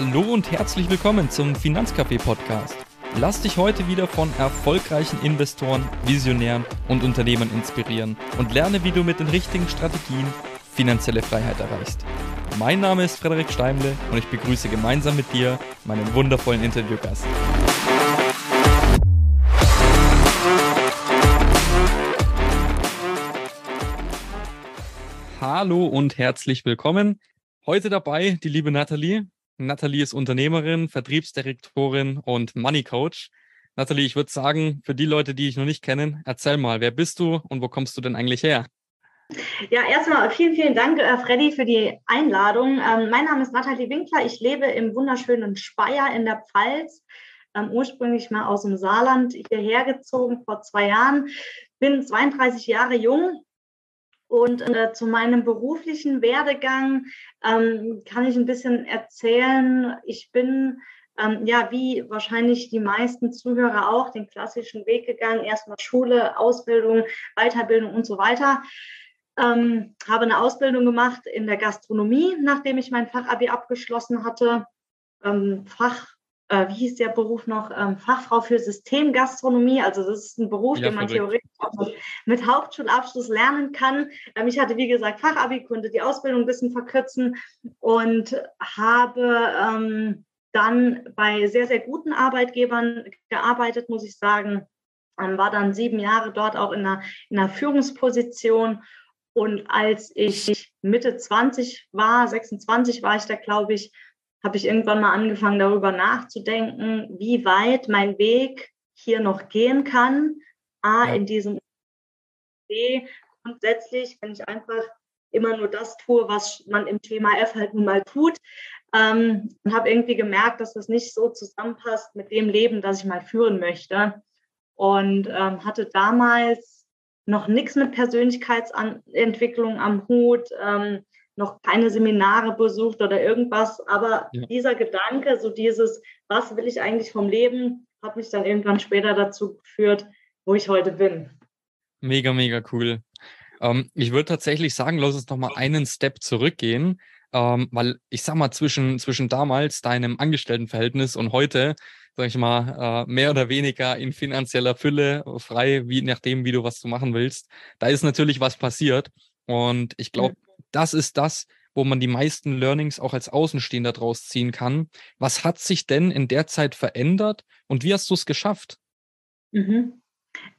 Hallo und herzlich willkommen zum Finanzcafé Podcast. Lass dich heute wieder von erfolgreichen Investoren, Visionären und Unternehmern inspirieren und lerne, wie du mit den richtigen Strategien finanzielle Freiheit erreichst. Mein Name ist Frederik Steimle und ich begrüße gemeinsam mit dir meinen wundervollen Interviewgast. Hallo und herzlich willkommen. Heute dabei die liebe Nathalie. Nathalie ist Unternehmerin, Vertriebsdirektorin und Money Coach. Nathalie, ich würde sagen, für die Leute, die ich noch nicht kennen, erzähl mal, wer bist du und wo kommst du denn eigentlich her? Ja, erstmal vielen, vielen Dank, äh, Freddy, für die Einladung. Ähm, mein Name ist Nathalie Winkler. Ich lebe im wunderschönen Speyer in der Pfalz, ähm, ursprünglich mal aus dem Saarland hierher gezogen vor zwei Jahren. Bin 32 Jahre jung, und äh, zu meinem beruflichen Werdegang ähm, kann ich ein bisschen erzählen. Ich bin ähm, ja, wie wahrscheinlich die meisten Zuhörer auch, den klassischen Weg gegangen. Erstmal Schule, Ausbildung, Weiterbildung und so weiter. Ähm, habe eine Ausbildung gemacht in der Gastronomie, nachdem ich mein Fachabi abgeschlossen hatte. Ähm, Fach wie hieß der Beruf noch, ähm, Fachfrau für Systemgastronomie. Also das ist ein Beruf, ja, den man theoretisch auch mit Hauptschulabschluss lernen kann. Ähm, ich hatte, wie gesagt, Fachabi, konnte die Ausbildung ein bisschen verkürzen und habe ähm, dann bei sehr, sehr guten Arbeitgebern gearbeitet, muss ich sagen. Ähm, war dann sieben Jahre dort auch in einer, in einer Führungsposition. Und als ich Mitte 20 war, 26 war ich da, glaube ich, habe ich irgendwann mal angefangen, darüber nachzudenken, wie weit mein Weg hier noch gehen kann. A, ja. in diesem B, grundsätzlich, wenn ich einfach immer nur das tue, was man im Thema F halt nun mal tut. Ähm, und habe irgendwie gemerkt, dass das nicht so zusammenpasst mit dem Leben, das ich mal führen möchte. Und ähm, hatte damals noch nichts mit Persönlichkeitsentwicklung am Hut. Ähm, noch keine Seminare besucht oder irgendwas, aber ja. dieser Gedanke, so dieses, was will ich eigentlich vom Leben, hat mich dann irgendwann später dazu geführt, wo ich heute bin. Mega, mega cool. Ähm, ich würde tatsächlich sagen, lass uns noch mal einen Step zurückgehen, ähm, weil ich sag mal, zwischen, zwischen damals deinem Angestelltenverhältnis und heute, sag ich mal, äh, mehr oder weniger in finanzieller Fülle, frei, wie nachdem, wie du was du machen willst, da ist natürlich was passiert. Und ich glaube, das ist das, wo man die meisten Learnings auch als Außenstehender draus ziehen kann. Was hat sich denn in der Zeit verändert und wie hast du es geschafft? Mhm.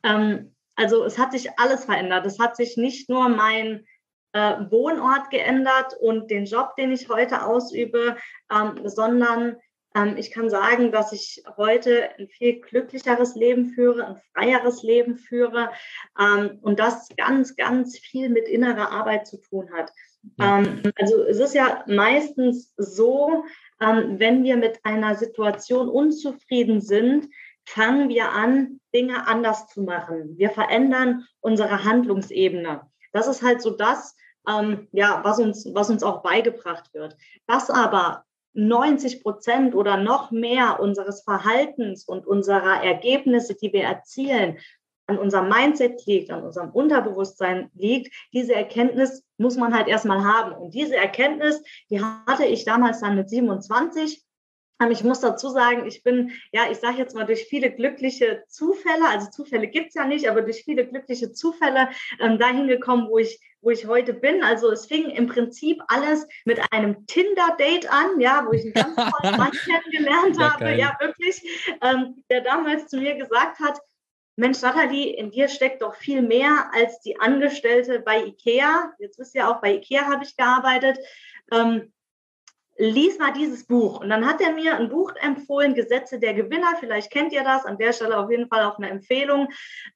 Ähm, also es hat sich alles verändert. Es hat sich nicht nur mein äh, Wohnort geändert und den Job, den ich heute ausübe, ähm, sondern ich kann sagen, dass ich heute ein viel glücklicheres Leben führe, ein freieres Leben führe ähm, und das ganz, ganz viel mit innerer Arbeit zu tun hat. Ähm, also es ist ja meistens so, wenn wir mit einer Situation unzufrieden sind, fangen wir an, Dinge anders zu machen. Wir verändern unsere Handlungsebene. Das ist halt so das, ähm, ja, was uns, was uns auch beigebracht wird. Was aber 90 Prozent oder noch mehr unseres Verhaltens und unserer Ergebnisse, die wir erzielen, an unserem Mindset liegt, an unserem Unterbewusstsein liegt, diese Erkenntnis muss man halt erstmal haben. Und diese Erkenntnis, die hatte ich damals dann mit 27 ähm, ich muss dazu sagen, ich bin, ja, ich sage jetzt mal, durch viele glückliche Zufälle, also Zufälle gibt's ja nicht, aber durch viele glückliche Zufälle ähm, dahin gekommen, wo ich, wo ich heute bin. Also es fing im Prinzip alles mit einem Tinder-Date an, ja, wo ich einen ganz tollen Mann kennengelernt ja, habe, geil. ja, wirklich, ähm, der damals zu mir gesagt hat, Mensch, Nathalie, in dir steckt doch viel mehr als die Angestellte bei IKEA. Jetzt wisst ihr auch, bei IKEA habe ich gearbeitet. Ähm, lies mal dieses Buch. Und dann hat er mir ein Buch empfohlen, Gesetze der Gewinner, vielleicht kennt ihr das, an der Stelle auf jeden Fall auch eine Empfehlung,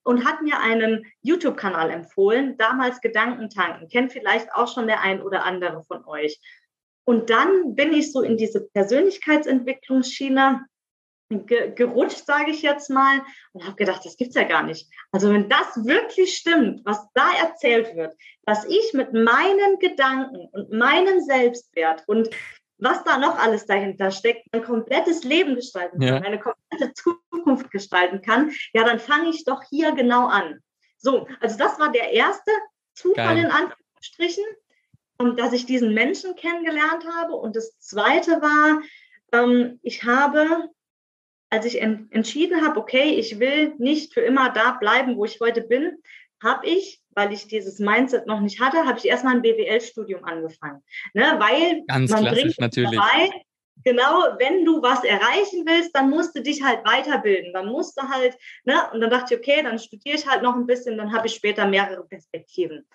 und hat mir einen YouTube-Kanal empfohlen, damals Gedankentanken, kennt vielleicht auch schon der ein oder andere von euch. Und dann bin ich so in diese Persönlichkeitsentwicklungsschiene gerutscht, sage ich jetzt mal, und habe gedacht, das gibt's ja gar nicht. Also wenn das wirklich stimmt, was da erzählt wird, dass ich mit meinen Gedanken und meinem Selbstwert und was da noch alles dahinter steckt, mein komplettes Leben gestalten kann, ja. meine komplette Zukunft gestalten kann, ja, dann fange ich doch hier genau an. So, also das war der erste Zufall Geil. in Anführungsstrichen, dass ich diesen Menschen kennengelernt habe. Und das zweite war, ähm, ich habe, als ich en entschieden habe, okay, ich will nicht für immer da bleiben, wo ich heute bin, habe ich, weil ich dieses Mindset noch nicht hatte, habe ich erstmal ein BWL-Studium angefangen. Ne? Weil Ganz man klassisch natürlich. Dabei, genau, wenn du was erreichen willst, dann musst du dich halt weiterbilden. Dann musst du halt, ne? Und dann dachte ich, okay, dann studiere ich halt noch ein bisschen, dann habe ich später mehrere Perspektiven.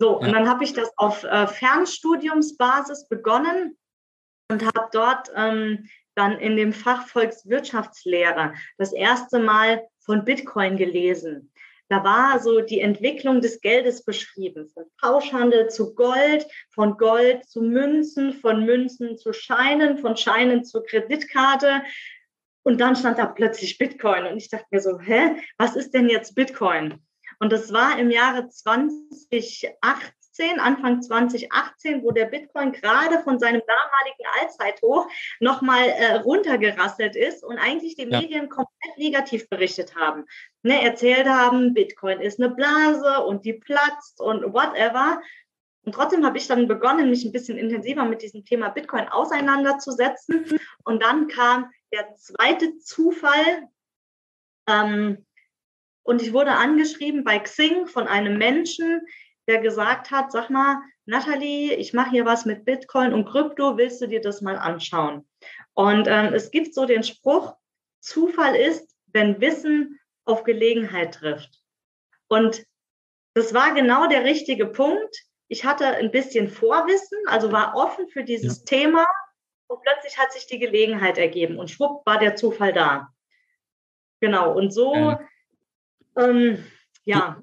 So, ja. und dann habe ich das auf äh, Fernstudiumsbasis begonnen und habe dort ähm, dann in dem Fach Volkswirtschaftslehre das erste Mal von Bitcoin gelesen. Da war so die Entwicklung des Geldes beschrieben, von Tauschhandel zu Gold, von Gold zu Münzen, von Münzen zu Scheinen, von Scheinen zur Kreditkarte. Und dann stand da plötzlich Bitcoin. Und ich dachte mir so, hä, was ist denn jetzt Bitcoin? Und das war im Jahre 2018 2018, Anfang 2018, wo der Bitcoin gerade von seinem damaligen Allzeithoch nochmal äh, runtergerasselt ist und eigentlich die ja. Medien komplett negativ berichtet haben. Ne, erzählt haben, Bitcoin ist eine Blase und die platzt und whatever. Und trotzdem habe ich dann begonnen, mich ein bisschen intensiver mit diesem Thema Bitcoin auseinanderzusetzen. Und dann kam der zweite Zufall. Ähm, und ich wurde angeschrieben bei Xing von einem Menschen, der gesagt hat, sag mal, Nathalie, ich mache hier was mit Bitcoin und Krypto, willst du dir das mal anschauen? Und ähm, es gibt so den Spruch, Zufall ist, wenn Wissen auf Gelegenheit trifft. Und das war genau der richtige Punkt. Ich hatte ein bisschen Vorwissen, also war offen für dieses ja. Thema und plötzlich hat sich die Gelegenheit ergeben und schwupp war der Zufall da. Genau, und so, ja, ähm, ja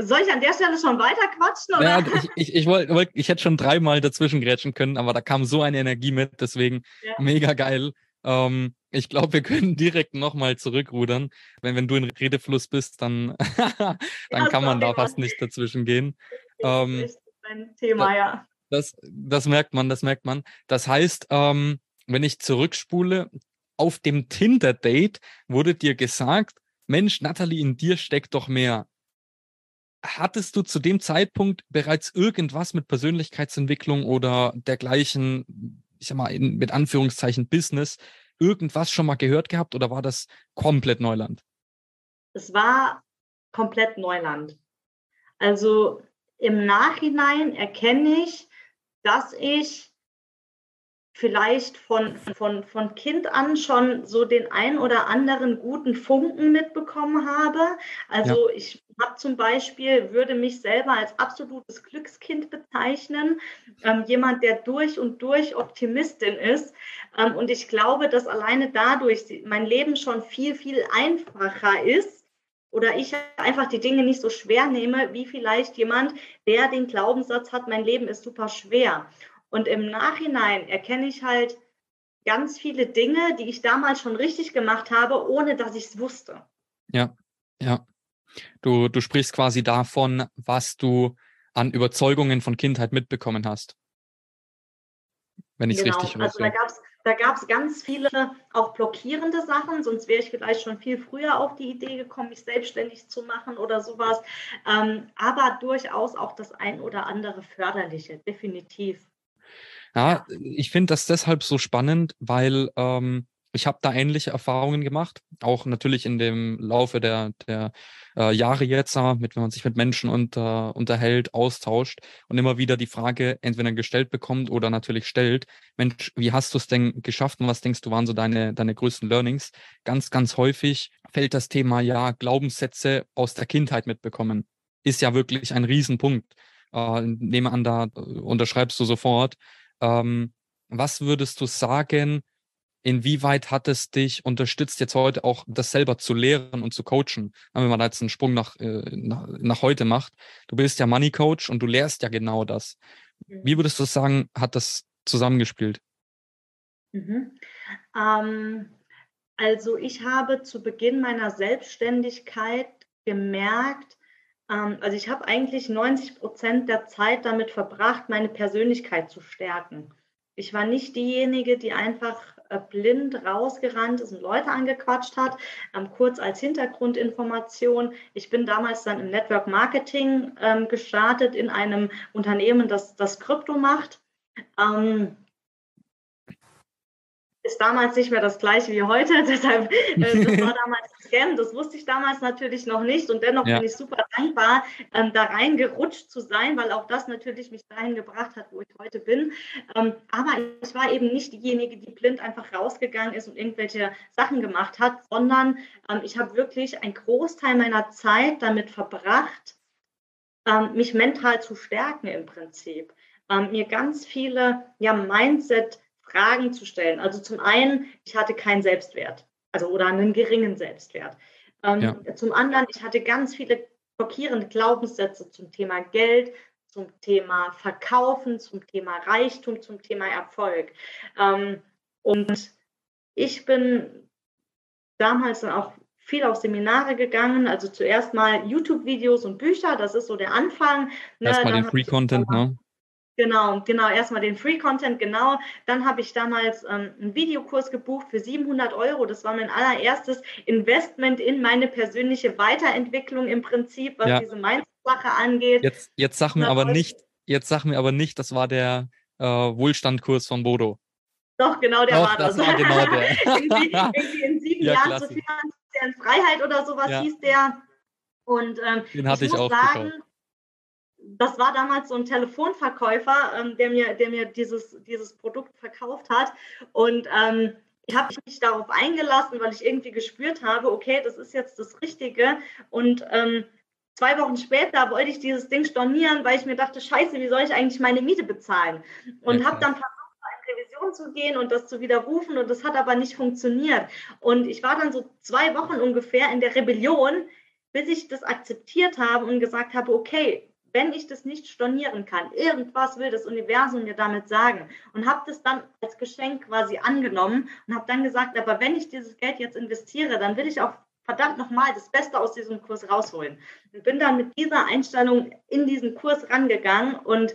soll ich an der Stelle schon weiter quatschen? Oder? Ja, ich, ich, ich, wollt, wollt, ich hätte schon dreimal dazwischen grätschen können, aber da kam so eine Energie mit, deswegen ja. mega geil. Ähm, ich glaube, wir können direkt nochmal zurückrudern. Wenn, wenn du in Redefluss bist, dann, dann ja, kann man da fast nicht dazwischen gehen. Das ähm, ist ein Thema, ja. Das, das merkt man, das merkt man. Das heißt, ähm, wenn ich zurückspule, auf dem Tinder-Date wurde dir gesagt, Mensch, Natalie, in dir steckt doch mehr hattest du zu dem Zeitpunkt bereits irgendwas mit Persönlichkeitsentwicklung oder dergleichen, ich sag mal, in, mit Anführungszeichen Business, irgendwas schon mal gehört gehabt oder war das komplett Neuland? Es war komplett Neuland. Also im Nachhinein erkenne ich, dass ich vielleicht von, von, von Kind an schon so den ein oder anderen guten Funken mitbekommen habe. Also ja. ich habe zum Beispiel, würde mich selber als absolutes Glückskind bezeichnen, ähm, jemand, der durch und durch Optimistin ist. Ähm, und ich glaube, dass alleine dadurch mein Leben schon viel, viel einfacher ist oder ich einfach die Dinge nicht so schwer nehme, wie vielleicht jemand, der den Glaubenssatz hat, mein Leben ist super schwer. Und im Nachhinein erkenne ich halt ganz viele Dinge, die ich damals schon richtig gemacht habe, ohne dass ich es wusste. Ja, ja. Du, du sprichst quasi davon, was du an Überzeugungen von Kindheit mitbekommen hast. Wenn ich es genau. richtig weiß. Also da gab es ganz viele auch blockierende Sachen, sonst wäre ich vielleicht schon viel früher auf die Idee gekommen, mich selbstständig zu machen oder sowas. Ähm, aber durchaus auch das ein oder andere Förderliche, definitiv. Ja, ich finde das deshalb so spannend, weil ähm, ich habe da ähnliche Erfahrungen gemacht, auch natürlich in dem Laufe der, der äh, Jahre jetzt, mit, wenn man sich mit Menschen unter, unterhält, austauscht und immer wieder die Frage entweder gestellt bekommt oder natürlich stellt, Mensch, wie hast du es denn geschafft und was denkst du waren so deine, deine größten Learnings? Ganz, ganz häufig fällt das Thema ja Glaubenssätze aus der Kindheit mitbekommen. Ist ja wirklich ein Riesenpunkt. Äh, nehme an, da äh, unterschreibst du sofort. Ähm, was würdest du sagen, inwieweit hat es dich unterstützt, jetzt heute auch das selber zu lehren und zu coachen? Wenn man da jetzt einen Sprung nach, äh, nach, nach heute macht. Du bist ja Money Coach und du lehrst ja genau das. Wie mhm. würdest du sagen, hat das zusammengespielt? Mhm. Ähm, also ich habe zu Beginn meiner Selbstständigkeit gemerkt, also ich habe eigentlich 90 Prozent der Zeit damit verbracht, meine Persönlichkeit zu stärken. Ich war nicht diejenige, die einfach äh, blind rausgerannt ist und Leute angequatscht hat. Ähm, kurz als Hintergrundinformation. Ich bin damals dann im Network Marketing ähm, gestartet in einem Unternehmen, das das Krypto macht. Ähm, ist damals nicht mehr das gleiche wie heute. Deshalb, äh, das war damals Scam. Das wusste ich damals natürlich noch nicht. Und dennoch ja. bin ich super dankbar, ähm, da reingerutscht zu sein, weil auch das natürlich mich dahin gebracht hat, wo ich heute bin. Ähm, aber ich war eben nicht diejenige, die blind einfach rausgegangen ist und irgendwelche Sachen gemacht hat, sondern ähm, ich habe wirklich einen Großteil meiner Zeit damit verbracht, ähm, mich mental zu stärken im Prinzip. Ähm, mir ganz viele ja, Mindset- Fragen zu stellen. Also zum einen, ich hatte keinen Selbstwert, also oder einen geringen Selbstwert. Ähm, ja. Zum anderen, ich hatte ganz viele blockierende Glaubenssätze zum Thema Geld, zum Thema Verkaufen, zum Thema Reichtum, zum Thema Erfolg. Ähm, und ich bin damals dann auch viel auf Seminare gegangen, also zuerst mal YouTube-Videos und Bücher, das ist so der Anfang. Ne? Erstmal den Free-Content, ne? Genau, genau. Erstmal den Free Content, genau. Dann habe ich damals ähm, einen Videokurs gebucht für 700 Euro. Das war mein allererstes Investment in meine persönliche Weiterentwicklung im Prinzip, was ja. diese Mindset-Sache angeht. Jetzt, jetzt sag mir aber nicht, jetzt sag mir aber nicht, das war der äh, Wohlstandkurs von Bodo. Doch, genau der Doch, war das. das war genau der. irgendwie, irgendwie, in sieben ja, Jahren zur finanziellen Freiheit oder sowas ja. hieß der. Und ähm, Den hatte ich, ich auch sagen, gekauft das war damals so ein Telefonverkäufer, ähm, der mir, der mir dieses, dieses Produkt verkauft hat. Und ähm, ich habe mich darauf eingelassen, weil ich irgendwie gespürt habe, okay, das ist jetzt das Richtige. Und ähm, zwei Wochen später wollte ich dieses Ding stornieren, weil ich mir dachte, scheiße, wie soll ich eigentlich meine Miete bezahlen? Und habe dann versucht, in Revision zu gehen und das zu widerrufen. Und das hat aber nicht funktioniert. Und ich war dann so zwei Wochen ungefähr in der Rebellion, bis ich das akzeptiert habe und gesagt habe, okay, wenn ich das nicht stornieren kann, irgendwas will das Universum mir damit sagen und habe das dann als Geschenk quasi angenommen und habe dann gesagt, aber wenn ich dieses Geld jetzt investiere, dann will ich auch verdammt nochmal das Beste aus diesem Kurs rausholen. Und bin dann mit dieser Einstellung in diesen Kurs rangegangen und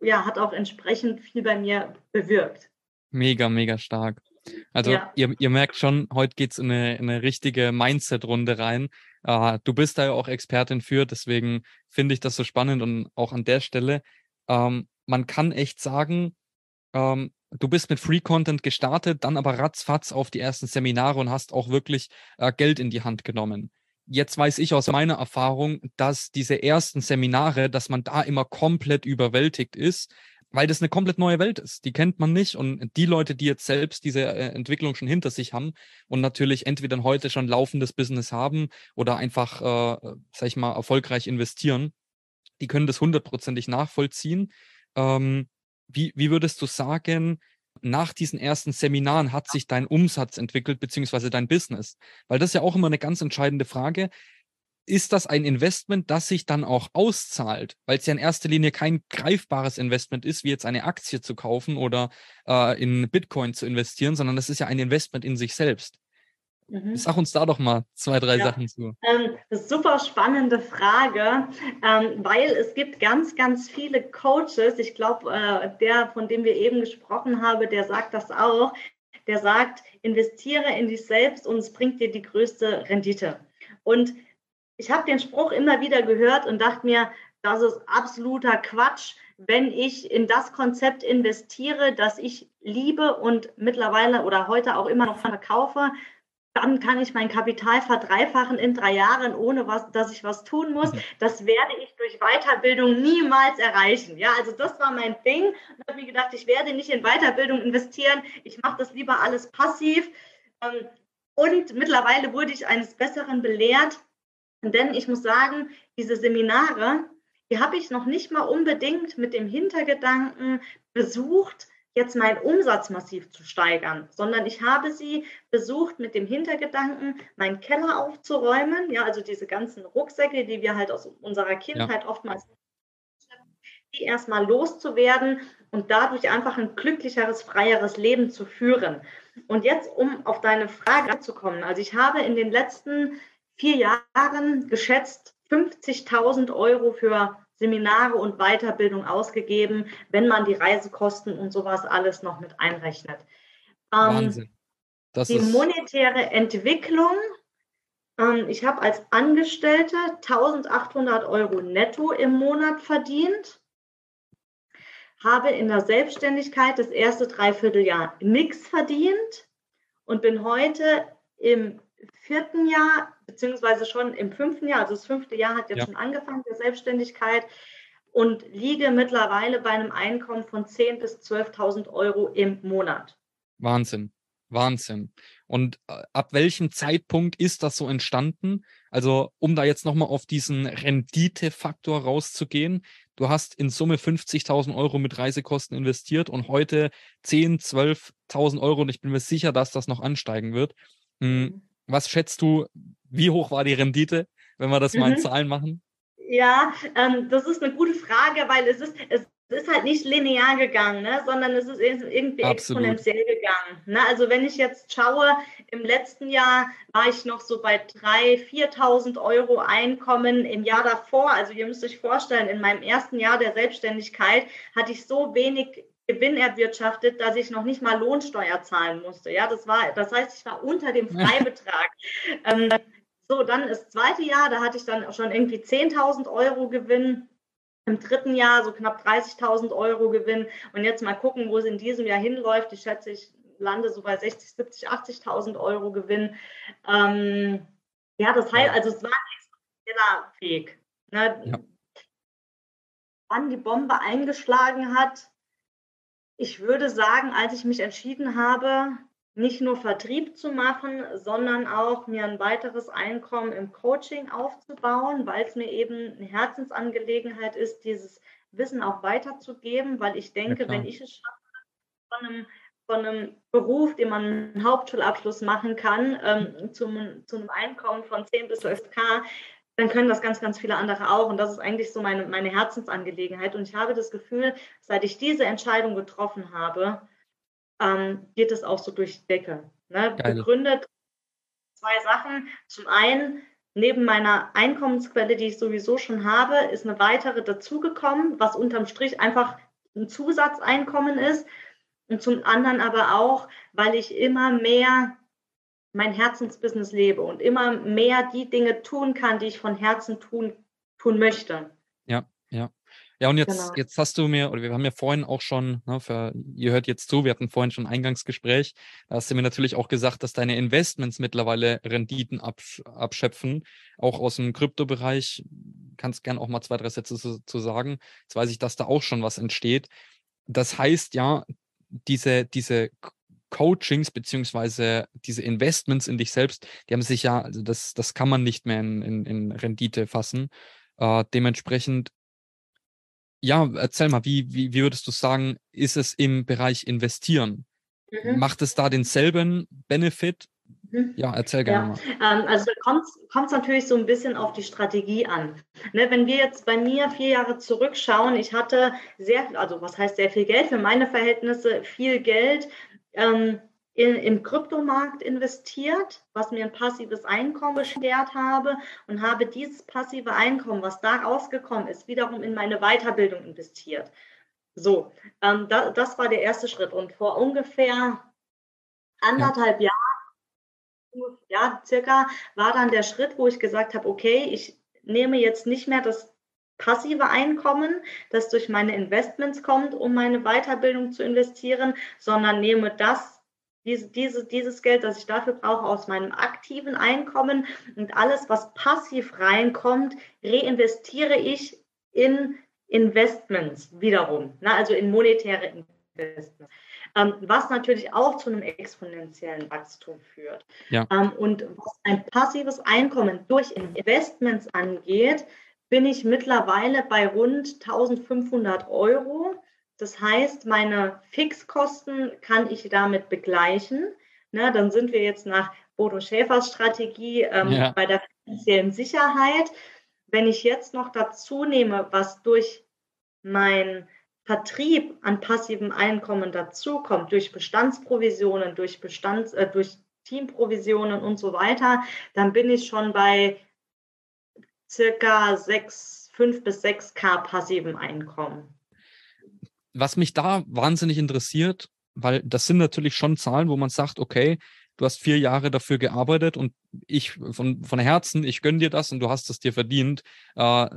ja, hat auch entsprechend viel bei mir bewirkt. Mega, mega stark. Also ja. ihr, ihr merkt schon, heute geht es in eine, in eine richtige Mindset-Runde rein. Uh, du bist da ja auch Expertin für, deswegen finde ich das so spannend und auch an der Stelle, ähm, man kann echt sagen, ähm, du bist mit Free Content gestartet, dann aber ratzfatz auf die ersten Seminare und hast auch wirklich äh, Geld in die Hand genommen. Jetzt weiß ich aus meiner Erfahrung, dass diese ersten Seminare, dass man da immer komplett überwältigt ist, weil das eine komplett neue Welt ist. Die kennt man nicht. Und die Leute, die jetzt selbst diese äh, Entwicklung schon hinter sich haben und natürlich entweder heute schon laufendes Business haben oder einfach, äh, sag ich mal, erfolgreich investieren, die können das hundertprozentig nachvollziehen. Ähm, wie, wie würdest du sagen, nach diesen ersten Seminaren hat sich dein Umsatz entwickelt, beziehungsweise dein Business? Weil das ist ja auch immer eine ganz entscheidende Frage ist das ein Investment, das sich dann auch auszahlt, weil es ja in erster Linie kein greifbares Investment ist, wie jetzt eine Aktie zu kaufen oder äh, in Bitcoin zu investieren, sondern das ist ja ein Investment in sich selbst. Mhm. Sag uns da doch mal zwei, drei ja. Sachen zu. Ähm, super spannende Frage, ähm, weil es gibt ganz, ganz viele Coaches. Ich glaube, äh, der, von dem wir eben gesprochen haben, der sagt das auch. Der sagt, investiere in dich selbst und es bringt dir die größte Rendite. Und ich habe den Spruch immer wieder gehört und dachte mir, das ist absoluter Quatsch, wenn ich in das Konzept investiere, das ich liebe und mittlerweile oder heute auch immer noch verkaufe, dann kann ich mein Kapital verdreifachen in drei Jahren, ohne was, dass ich was tun muss. Mhm. Das werde ich durch Weiterbildung niemals erreichen. Ja, also das war mein Ding. Ich habe mir gedacht, ich werde nicht in Weiterbildung investieren. Ich mache das lieber alles passiv. Ähm, und mittlerweile wurde ich eines Besseren belehrt. Denn ich muss sagen, diese Seminare, die habe ich noch nicht mal unbedingt mit dem Hintergedanken besucht, jetzt meinen Umsatz massiv zu steigern, sondern ich habe sie besucht mit dem Hintergedanken, meinen Keller aufzuräumen, ja, also diese ganzen Rucksäcke, die wir halt aus unserer Kindheit ja. oftmals die erstmal loszuwerden und dadurch einfach ein glücklicheres, freieres Leben zu führen. Und jetzt, um auf deine Frage zu kommen, also ich habe in den letzten vier Jahren geschätzt 50.000 Euro für Seminare und Weiterbildung ausgegeben, wenn man die Reisekosten und sowas alles noch mit einrechnet. Ähm, Wahnsinn. Das die monetäre Entwicklung, ähm, ich habe als Angestellte 1800 Euro netto im Monat verdient, habe in der Selbstständigkeit das erste Dreivierteljahr nichts verdient und bin heute im vierten Jahr, beziehungsweise schon im fünften Jahr, also das fünfte Jahr hat jetzt ja. schon angefangen, der Selbstständigkeit und liege mittlerweile bei einem Einkommen von 10.000 bis 12.000 Euro im Monat. Wahnsinn, Wahnsinn. Und äh, ab welchem Zeitpunkt ist das so entstanden? Also, um da jetzt nochmal auf diesen Renditefaktor rauszugehen, du hast in Summe 50.000 Euro mit Reisekosten investiert und heute 10, 12.000 Euro und ich bin mir sicher, dass das noch ansteigen wird. Hm, mhm. Was schätzt du, wie hoch war die Rendite, wenn wir das mal in mhm. Zahlen machen? Ja, ähm, das ist eine gute Frage, weil es ist, es ist halt nicht linear gegangen, ne, sondern es ist irgendwie Absolut. exponentiell gegangen. Ne? Also wenn ich jetzt schaue, im letzten Jahr war ich noch so bei 3.000, 4.000 Euro Einkommen. Im Jahr davor, also ihr müsst euch vorstellen, in meinem ersten Jahr der Selbstständigkeit hatte ich so wenig Gewinn erwirtschaftet, dass ich noch nicht mal Lohnsteuer zahlen musste. Ja, das war, das heißt, ich war unter dem Freibetrag. ähm, so, dann das zweite Jahr, da hatte ich dann schon irgendwie 10.000 Euro Gewinn. Im dritten Jahr so knapp 30.000 Euro Gewinn. Und jetzt mal gucken, wo es in diesem Jahr hinläuft. Ich schätze, ich lande so bei 60, 70, 80.000 Euro Gewinn. Ähm, ja, das heißt, also es war ein experimenteller Weg. Ne? Ja. Wann die Bombe eingeschlagen hat, ich würde sagen, als ich mich entschieden habe, nicht nur Vertrieb zu machen, sondern auch mir ein weiteres Einkommen im Coaching aufzubauen, weil es mir eben eine Herzensangelegenheit ist, dieses Wissen auch weiterzugeben, weil ich denke, ja, wenn ich es schaffe, von einem, von einem Beruf, den man einen Hauptschulabschluss machen kann, ähm, zum, zu einem Einkommen von 10 bis 12k, dann können das ganz, ganz viele andere auch. Und das ist eigentlich so meine, meine Herzensangelegenheit. Und ich habe das Gefühl, seit ich diese Entscheidung getroffen habe, ähm, geht es auch so durch die Decke. Ne? Begründet zwei Sachen. Zum einen, neben meiner Einkommensquelle, die ich sowieso schon habe, ist eine weitere dazugekommen, was unterm Strich einfach ein Zusatzeinkommen ist. Und zum anderen aber auch, weil ich immer mehr mein Herzensbusiness lebe und immer mehr die Dinge tun kann, die ich von Herzen tun, tun möchte. Ja, und jetzt, genau. jetzt hast du mir, oder wir haben ja vorhin auch schon, ne, für, ihr hört jetzt zu, wir hatten vorhin schon ein Eingangsgespräch, da hast du mir natürlich auch gesagt, dass deine Investments mittlerweile Renditen absch abschöpfen, auch aus dem Kryptobereich. Kannst gern auch mal zwei, drei Sätze zu, zu sagen. Jetzt weiß ich, dass da auch schon was entsteht. Das heißt ja, diese, diese Coachings beziehungsweise diese Investments in dich selbst, die haben sich ja, also das, das kann man nicht mehr in, in, in Rendite fassen. Äh, dementsprechend ja, erzähl mal, wie, wie, wie würdest du sagen, ist es im Bereich Investieren? Mhm. Macht es da denselben Benefit? Mhm. Ja, erzähl gerne ja. mal. Ähm, also da kommt es natürlich so ein bisschen auf die Strategie an. Ne, wenn wir jetzt bei mir vier Jahre zurückschauen, ich hatte sehr, also was heißt sehr viel Geld, für meine Verhältnisse viel Geld. Ähm, in, im Kryptomarkt investiert, was mir ein passives Einkommen beschert habe und habe dieses passive Einkommen, was da rausgekommen ist, wiederum in meine Weiterbildung investiert. So, ähm, da, das war der erste Schritt. Und vor ungefähr anderthalb ja. Jahren, ja, circa, war dann der Schritt, wo ich gesagt habe, okay, ich nehme jetzt nicht mehr das passive Einkommen, das durch meine Investments kommt, um meine Weiterbildung zu investieren, sondern nehme das diese, diese, dieses Geld, das ich dafür brauche, aus meinem aktiven Einkommen und alles, was passiv reinkommt, reinvestiere ich in Investments wiederum, ne, also in monetäre Investments. Ähm, was natürlich auch zu einem exponentiellen Wachstum führt. Ja. Ähm, und was ein passives Einkommen durch Investments angeht, bin ich mittlerweile bei rund 1500 Euro das heißt, meine Fixkosten kann ich damit begleichen. Ne, dann sind wir jetzt nach Bodo Schäfers Strategie ähm, ja. bei der finanziellen Sicherheit. Wenn ich jetzt noch dazu nehme, was durch mein Vertrieb an passivem Einkommen dazukommt, durch Bestandsprovisionen, durch, Bestands, äh, durch Teamprovisionen und so weiter, dann bin ich schon bei circa 6, 5 bis 6k passivem Einkommen was mich da wahnsinnig interessiert, weil das sind natürlich schon Zahlen, wo man sagt, okay, du hast vier Jahre dafür gearbeitet und ich von, von Herzen, ich gönne dir das und du hast es dir verdient. Äh,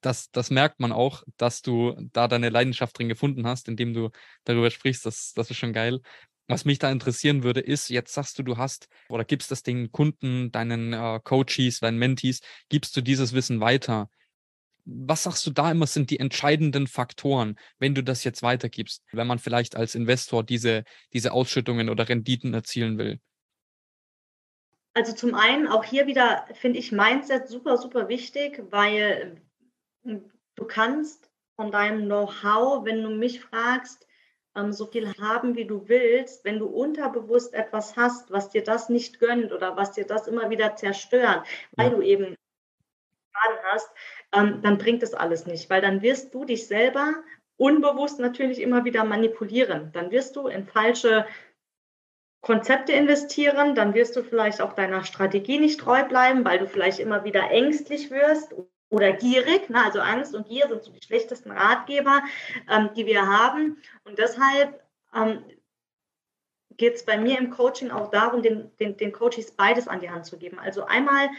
das, das merkt man auch, dass du da deine Leidenschaft drin gefunden hast, indem du darüber sprichst. Das, das ist schon geil. Was mich da interessieren würde, ist, jetzt sagst du, du hast oder gibst das den Kunden, deinen äh, Coaches, deinen Mentees, gibst du dieses Wissen weiter. Was sagst du da immer sind die entscheidenden Faktoren, wenn du das jetzt weitergibst, wenn man vielleicht als Investor diese, diese Ausschüttungen oder Renditen erzielen will? Also zum einen auch hier wieder finde ich Mindset super, super wichtig, weil hm, du kannst von deinem Know-how, wenn du mich fragst, ähm, so viel haben, wie du willst, wenn du unterbewusst etwas hast, was dir das nicht gönnt oder was dir das immer wieder zerstört, weil ja. du eben Schaden hast, ähm, dann bringt das alles nicht, weil dann wirst du dich selber unbewusst natürlich immer wieder manipulieren. Dann wirst du in falsche Konzepte investieren, dann wirst du vielleicht auch deiner Strategie nicht treu bleiben, weil du vielleicht immer wieder ängstlich wirst oder gierig. Ne? Also Angst und Gier sind so die schlechtesten Ratgeber, ähm, die wir haben. Und deshalb ähm, geht es bei mir im Coaching auch darum, den, den, den Coaches beides an die Hand zu geben. Also einmal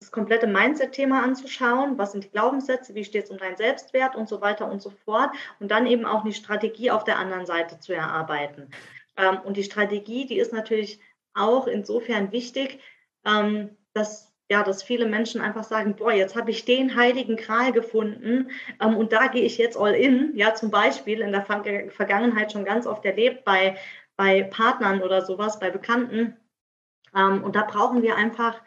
das komplette Mindset-Thema anzuschauen, was sind die Glaubenssätze, wie steht es um deinen Selbstwert und so weiter und so fort. Und dann eben auch die Strategie auf der anderen Seite zu erarbeiten. Ähm, und die Strategie, die ist natürlich auch insofern wichtig, ähm, dass ja, dass viele Menschen einfach sagen, boah, jetzt habe ich den heiligen Kral gefunden ähm, und da gehe ich jetzt all in. Ja, zum Beispiel in der Vergangenheit schon ganz oft erlebt bei, bei Partnern oder sowas, bei Bekannten. Ähm, und da brauchen wir einfach,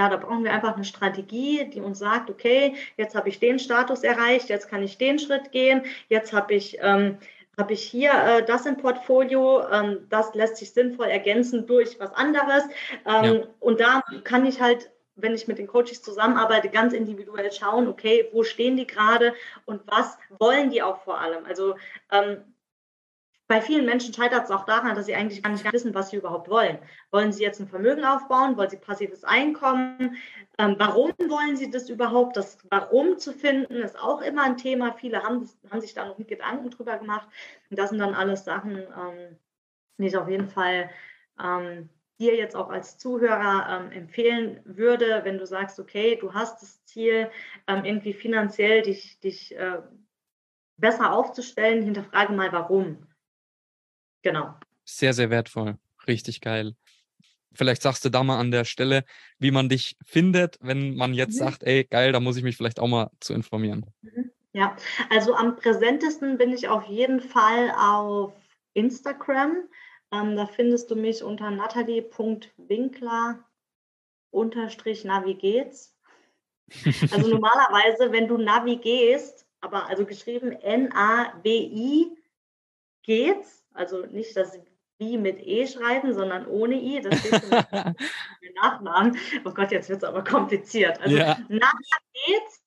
ja, da brauchen wir einfach eine Strategie, die uns sagt, okay, jetzt habe ich den Status erreicht, jetzt kann ich den Schritt gehen, jetzt habe ich ähm, habe ich hier äh, das im Portfolio, ähm, das lässt sich sinnvoll ergänzen durch was anderes. Ähm, ja. Und da kann ich halt wenn ich mit den Coaches zusammenarbeite, ganz individuell schauen, okay, wo stehen die gerade und was wollen die auch vor allem? Also ähm, bei vielen Menschen scheitert es auch daran, dass sie eigentlich gar nicht wissen, was sie überhaupt wollen. Wollen sie jetzt ein Vermögen aufbauen? Wollen sie passives Einkommen? Ähm, warum wollen sie das überhaupt? Das Warum zu finden ist auch immer ein Thema. Viele haben, haben sich da noch Gedanken drüber gemacht. Und das sind dann alles Sachen, ähm, die ich auf jeden Fall ähm, dir jetzt auch als Zuhörer ähm, empfehlen würde, wenn du sagst, okay, du hast das Ziel, ähm, irgendwie finanziell dich, dich äh, besser aufzustellen, hinterfrage mal, warum. Genau. Sehr, sehr wertvoll. Richtig geil. Vielleicht sagst du da mal an der Stelle, wie man dich findet, wenn man jetzt mhm. sagt, ey, geil, da muss ich mich vielleicht auch mal zu informieren. Mhm. Ja, also am präsentesten bin ich auf jeden Fall auf Instagram. Ähm, da findest du mich unter natalie.winkler unterstrich Navi geht's. Also normalerweise, wenn du Navi gehst, aber also geschrieben N-A-W-I geht's, also nicht das wie mit E schreiben, sondern ohne I, das steht für Nachnamen. Oh Gott, jetzt wird es aber kompliziert. Also ja. Navi geht's,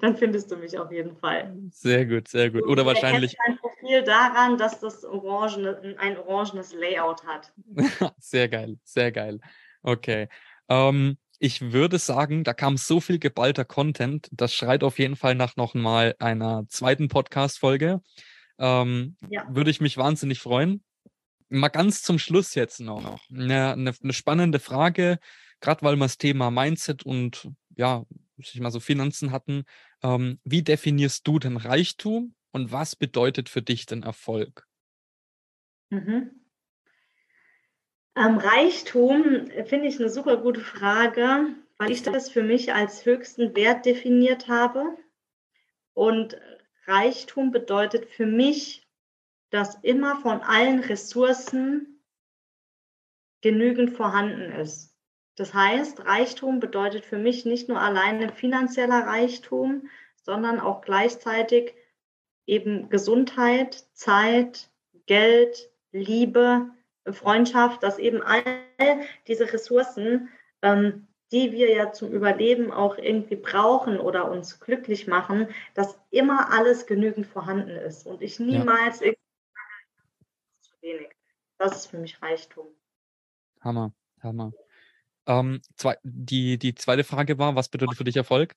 dann findest du mich auf jeden Fall. Sehr gut, sehr gut. Oder wahrscheinlich. Mein Profil daran, dass das orangene, ein orangenes Layout hat. sehr geil, sehr geil. Okay. Ähm, ich würde sagen, da kam so viel geballter Content. Das schreit auf jeden Fall nach nochmal einer zweiten Podcast-Folge. Ähm, ja. Würde ich mich wahnsinnig freuen. Mal ganz zum Schluss jetzt noch eine, eine, eine spannende Frage, gerade weil wir das Thema Mindset und ja, ich mal so Finanzen hatten. Ähm, wie definierst du denn Reichtum und was bedeutet für dich denn Erfolg? Mhm. Ähm, Reichtum äh, finde ich eine super gute Frage, weil ich das für mich als höchsten Wert definiert habe. Und Reichtum bedeutet für mich, dass immer von allen Ressourcen genügend vorhanden ist. Das heißt, Reichtum bedeutet für mich nicht nur alleine finanzieller Reichtum, sondern auch gleichzeitig eben Gesundheit, Zeit, Geld, Liebe, Freundschaft, dass eben all diese Ressourcen, ähm, die wir ja zum Überleben auch irgendwie brauchen oder uns glücklich machen, dass immer alles genügend vorhanden ist und ich niemals ja. zu wenig. Das ist für mich Reichtum. Hammer, Hammer. Ähm, zwei, die, die zweite Frage war, was bedeutet für dich Erfolg?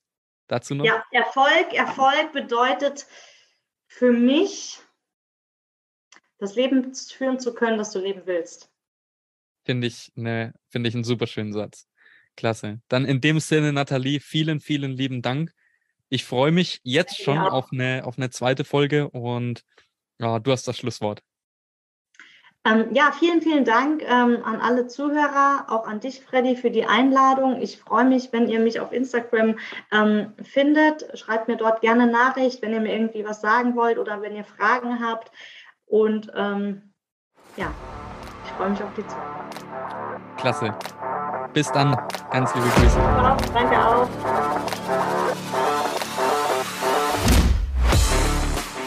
Dazu noch? Ja, Erfolg, Erfolg bedeutet für mich, das Leben führen zu können, das du leben willst. Finde ich, ne, find ich einen super schönen Satz. Klasse. Dann in dem Sinne, Nathalie, vielen, vielen lieben Dank. Ich freue mich jetzt schon ja. auf, eine, auf eine zweite Folge und ja, du hast das Schlusswort. Ähm, ja, vielen, vielen Dank ähm, an alle Zuhörer, auch an dich, Freddy, für die Einladung. Ich freue mich, wenn ihr mich auf Instagram ähm, findet. Schreibt mir dort gerne Nachricht, wenn ihr mir irgendwie was sagen wollt oder wenn ihr Fragen habt. Und ähm, ja, ich freue mich auf die Zukunft. Klasse. Bis dann. Ganz liebe Grüße. Danke auch.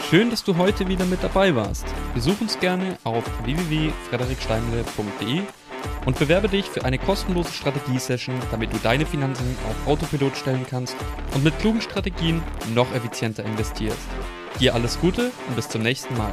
Schön, dass du heute wieder mit dabei warst. Besuch uns gerne auf www.frederiksteinle.de und bewerbe dich für eine kostenlose Strategiesession, damit du deine Finanzen auf Autopilot stellen kannst und mit klugen Strategien noch effizienter investierst. Dir alles Gute und bis zum nächsten Mal.